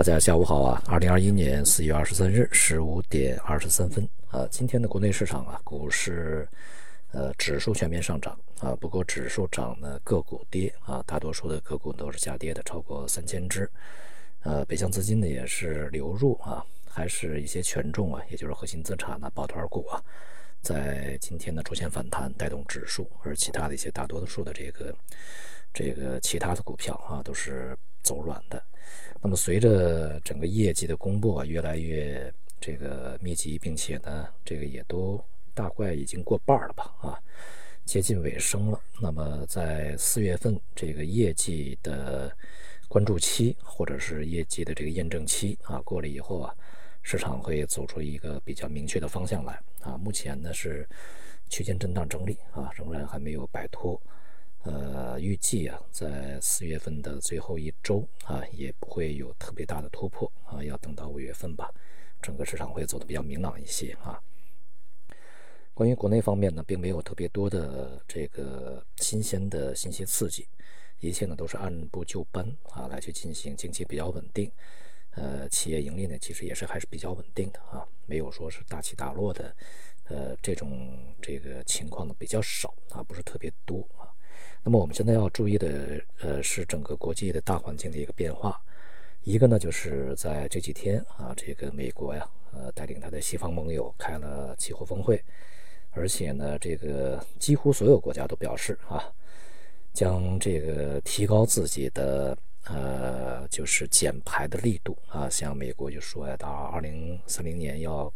大家下午好啊！二零二一年四月二十三日十五点二十三分啊，今天的国内市场啊，股市呃指数全面上涨啊，不过指数涨呢，个股跌啊，大多数的个股都是下跌的，超过三千只。呃，北向资金呢也是流入啊，还是一些权重啊，也就是核心资产呢，抱团股啊，在今天呢出现反弹，带动指数，而其他的一些大多数的这个这个其他的股票啊，都是走软的。那么随着整个业绩的公布啊，越来越这个密集，并且呢，这个也都大概已经过半了吧，啊，接近尾声了。那么在四月份这个业绩的关注期，或者是业绩的这个验证期啊，过了以后啊，市场会走出一个比较明确的方向来啊。目前呢是区间震荡整理啊，仍然还没有摆脱。呃，预计啊，在四月份的最后一周啊，也不会有特别大的突破啊，要等到五月份吧，整个市场会走得比较明朗一些啊。关于国内方面呢，并没有特别多的这个新鲜的信息刺激，一切呢都是按部就班啊来去进行，经济比较稳定，呃，企业盈利呢其实也是还是比较稳定的啊，没有说是大起大落的，呃，这种这个情况呢比较少啊，不是特别多。那么我们现在要注意的，呃，是整个国际的大环境的一个变化。一个呢，就是在这几天啊，这个美国呀，呃，带领他的西方盟友开了气候峰会，而且呢，这个几乎所有国家都表示啊，将这个提高自己的呃，就是减排的力度啊。像美国就说呀，到二零三零年要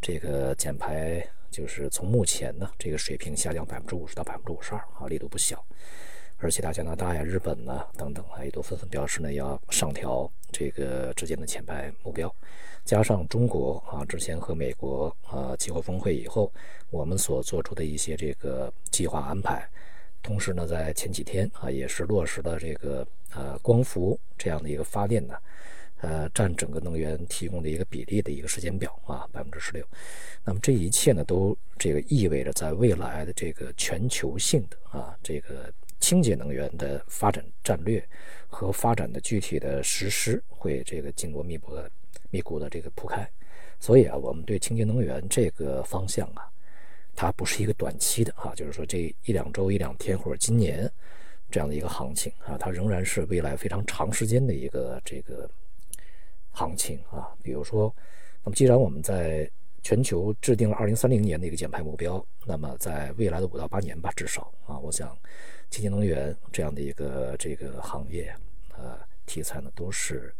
这个减排。就是从目前呢这个水平下降百分之五十到百分之五十二啊，力度不小。而其他加拿大呀、日本呢等等啊，也都纷纷表示呢要上调这个之间的减排目标。加上中国啊，之前和美国啊气候峰会以后，我们所做出的一些这个计划安排，同时呢，在前几天啊也是落实了这个呃光伏这样的一个发电呢。呃，占整个能源提供的一个比例的一个时间表啊，百分之十六。那么这一切呢，都这个意味着在未来的这个全球性的啊，这个清洁能源的发展战略和发展的具体的实施会这个经过密布的密鼓的这个铺开。所以啊，我们对清洁能源这个方向啊，它不是一个短期的啊，就是说这一两周、一两天或者今年这样的一个行情啊，它仍然是未来非常长时间的一个这个。行情啊，比如说，那么既然我们在全球制定了二零三零年的一个减排目标，那么在未来的五到八年吧，至少啊，我想清洁能源这样的一个这个行业，呃，题材呢都是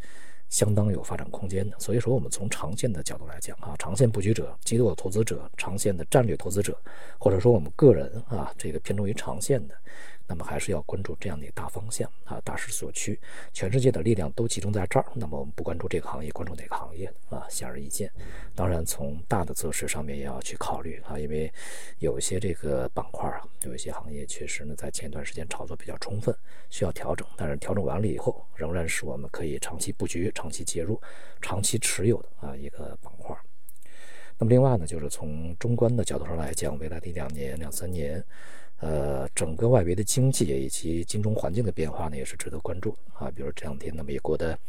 相当有发展空间的。所以说，我们从长线的角度来讲啊，长线布局者、机构投资者、长线的战略投资者，或者说我们个人啊，这个偏重于长线的。那么还是要关注这样的大方向啊，大势所趋，全世界的力量都集中在这儿。那么我们不关注这个行业，关注哪个行业啊？显而易见。当然，从大的择时上面也要去考虑啊，因为有一些这个板块啊，有一些行业确实呢，在前一段时间炒作比较充分，需要调整。但是调整完了以后，仍然是我们可以长期布局、长期介入、长期持有的啊一个板块。那么另外呢，就是从中观的角度上来讲，未来的一两年、两三年。呃，整个外围的经济以及金融环境的变化呢，也是值得关注啊。比如这两天呢，美国的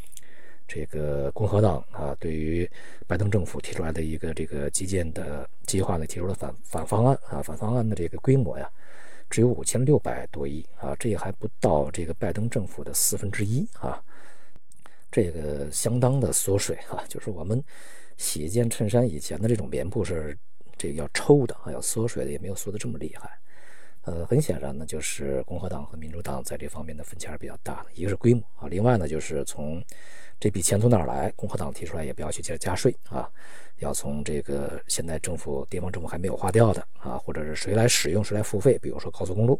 这个共和党啊，对于拜登政府提出来的一个这个基建的计划呢，提出了反反方案啊。反方案的这个规模呀，只有五千六百多亿啊，这也还不到这个拜登政府的四分之一啊。这个相当的缩水啊，就是我们洗一件衬衫以前的这种棉布是这个要抽的啊，要缩水的，也没有缩的这么厉害。呃，很显然呢，就是共和党和民主党在这方面的分歧还是比较大的。一个是规模啊，另外呢，就是从这笔钱从哪儿来？共和党提出来也不要去加加税啊，要从这个现在政府地方政府还没有花掉的啊，或者是谁来使用谁来付费，比如说高速公路。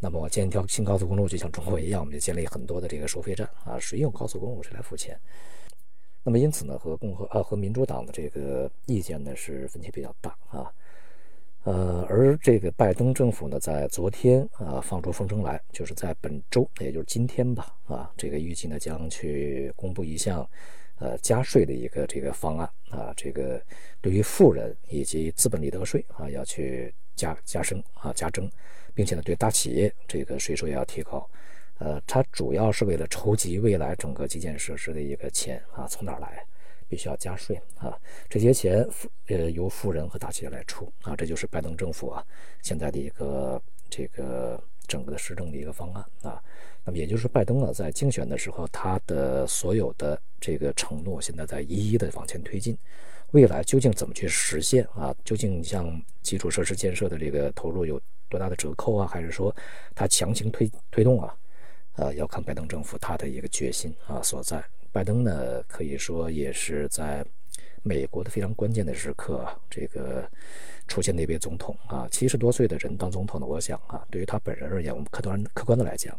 那么我建一条新高速公路，就像中国一样，我们就建立很多的这个收费站啊，谁用高速公路谁来付钱。那么因此呢，和共和啊和民主党的这个意见呢是分歧比较大啊。呃，而这个拜登政府呢，在昨天啊放出风声来，就是在本周，也就是今天吧，啊，这个预计呢将去公布一项，呃，加税的一个这个方案啊，这个对于富人以及资本利得税啊要去加加升啊加征，并且呢对大企业这个税收也要提高，呃，它主要是为了筹集未来整个基建设施的一个钱啊，从哪来？必须要加税啊！这些钱呃由富人和大企业来出啊，这就是拜登政府啊现在的一个这个整个的施政的一个方案啊。那么也就是拜登啊在竞选的时候，他的所有的这个承诺现在在一一的往前推进。未来究竟怎么去实现啊？究竟像基础设施建设的这个投入有多大的折扣啊？还是说他强行推推动啊？呃，要看拜登政府他的一个决心啊所在。拜登呢，可以说也是在美国的非常关键的时刻，这个出现的一位总统啊，七十多岁的人当总统呢，我想啊，对于他本人而言，我们客观客观的来讲，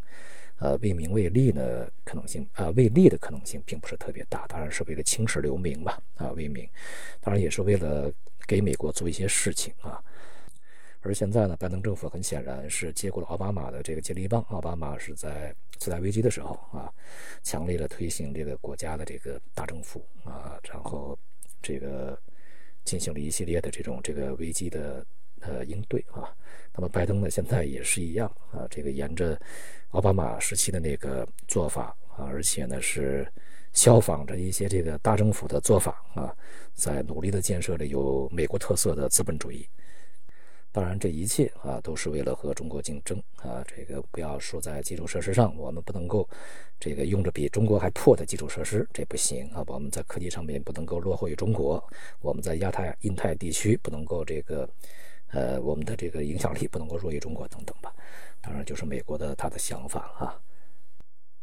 呃，为名为利呢，可能性啊，为利的可能性并不是特别大，当然是为了青史留名吧，啊，为名，当然也是为了给美国做一些事情啊。而现在呢，拜登政府很显然是接过了奥巴马的这个接力棒。奥巴马是在次贷危机的时候啊，强力的推行这个国家的这个大政府啊，然后这个进行了一系列的这种这个危机的呃应对啊。那么拜登呢，现在也是一样啊，这个沿着奥巴马时期的那个做法啊，而且呢是效仿着一些这个大政府的做法啊，在努力的建设着有美国特色的资本主义。当然，这一切啊，都是为了和中国竞争啊。这个不要说在基础设施上，我们不能够这个用着比中国还破的基础设施，这不行啊。我们在科技上面不能够落后于中国，我们在亚太、印太地区不能够这个呃，我们的这个影响力不能够弱于中国等等吧。当然，就是美国的他的想法啊。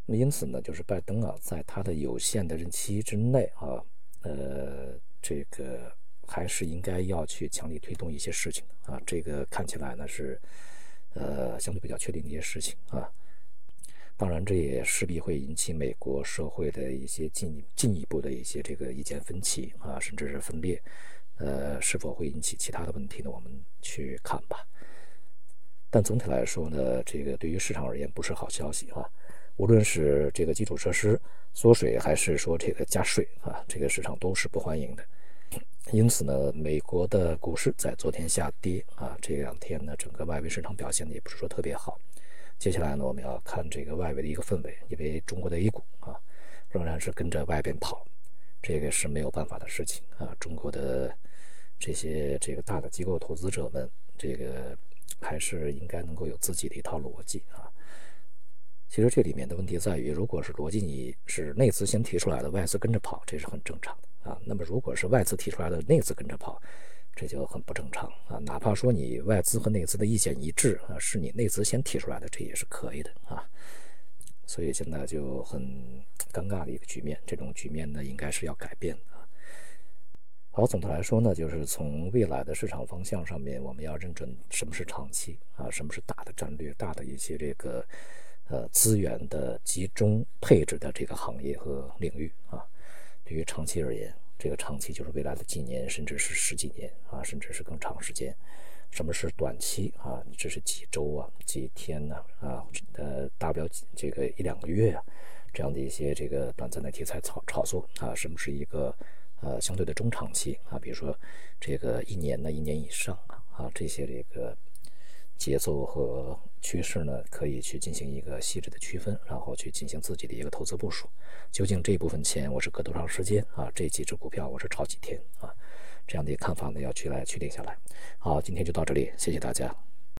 那么因此呢，就是拜登啊，在他的有限的任期之内啊，呃，这个。还是应该要去强力推动一些事情啊，这个看起来呢是，呃，相对比较确定的一些事情啊。当然，这也势必会引起美国社会的一些进进一步的一些这个意见分歧啊，甚至是分裂。呃，是否会引起其他的问题呢？我们去看吧。但总体来说呢，这个对于市场而言不是好消息啊。无论是这个基础设施缩水，还是说这个加税啊，这个市场都是不欢迎的。因此呢，美国的股市在昨天下跌啊，这两天呢，整个外围市场表现的也不是说特别好。接下来呢，我们要看这个外围的一个氛围，因为中国的 A 股啊，仍然是跟着外边跑，这个是没有办法的事情啊。中国的这些这个大的机构投资者们，这个还是应该能够有自己的一套逻辑啊。其实这里面的问题在于，如果是逻辑你是内资先提出来的，外资跟着跑，这是很正常的。啊，那么如果是外资提出来的，内资跟着跑，这就很不正常啊。哪怕说你外资和内资的意见一致啊，是你内资先提出来的，这也是可以的啊。所以现在就很尴尬的一个局面，这种局面呢，应该是要改变的。好，总的来说呢，就是从未来的市场方向上面，我们要认准什么是长期啊，什么是大的战略、大的一些这个呃资源的集中配置的这个行业和领域啊。对于长期而言，这个长期就是未来的几年，甚至是十几年啊，甚至是更长时间。什么是短期啊？这是几周啊、几天呢？啊，呃，大不了这个一两个月啊，这样的一些这个短暂的题材炒炒作啊。什么是一个呃相对的中长期啊？比如说这个一年呢、一年以上啊，啊这些这个。节奏和趋势呢，可以去进行一个细致的区分，然后去进行自己的一个投资部署。究竟这部分钱我是隔多长时间啊？这几只股票我是炒几天啊？这样的一个看法呢，要去来确定下来。好，今天就到这里，谢谢大家。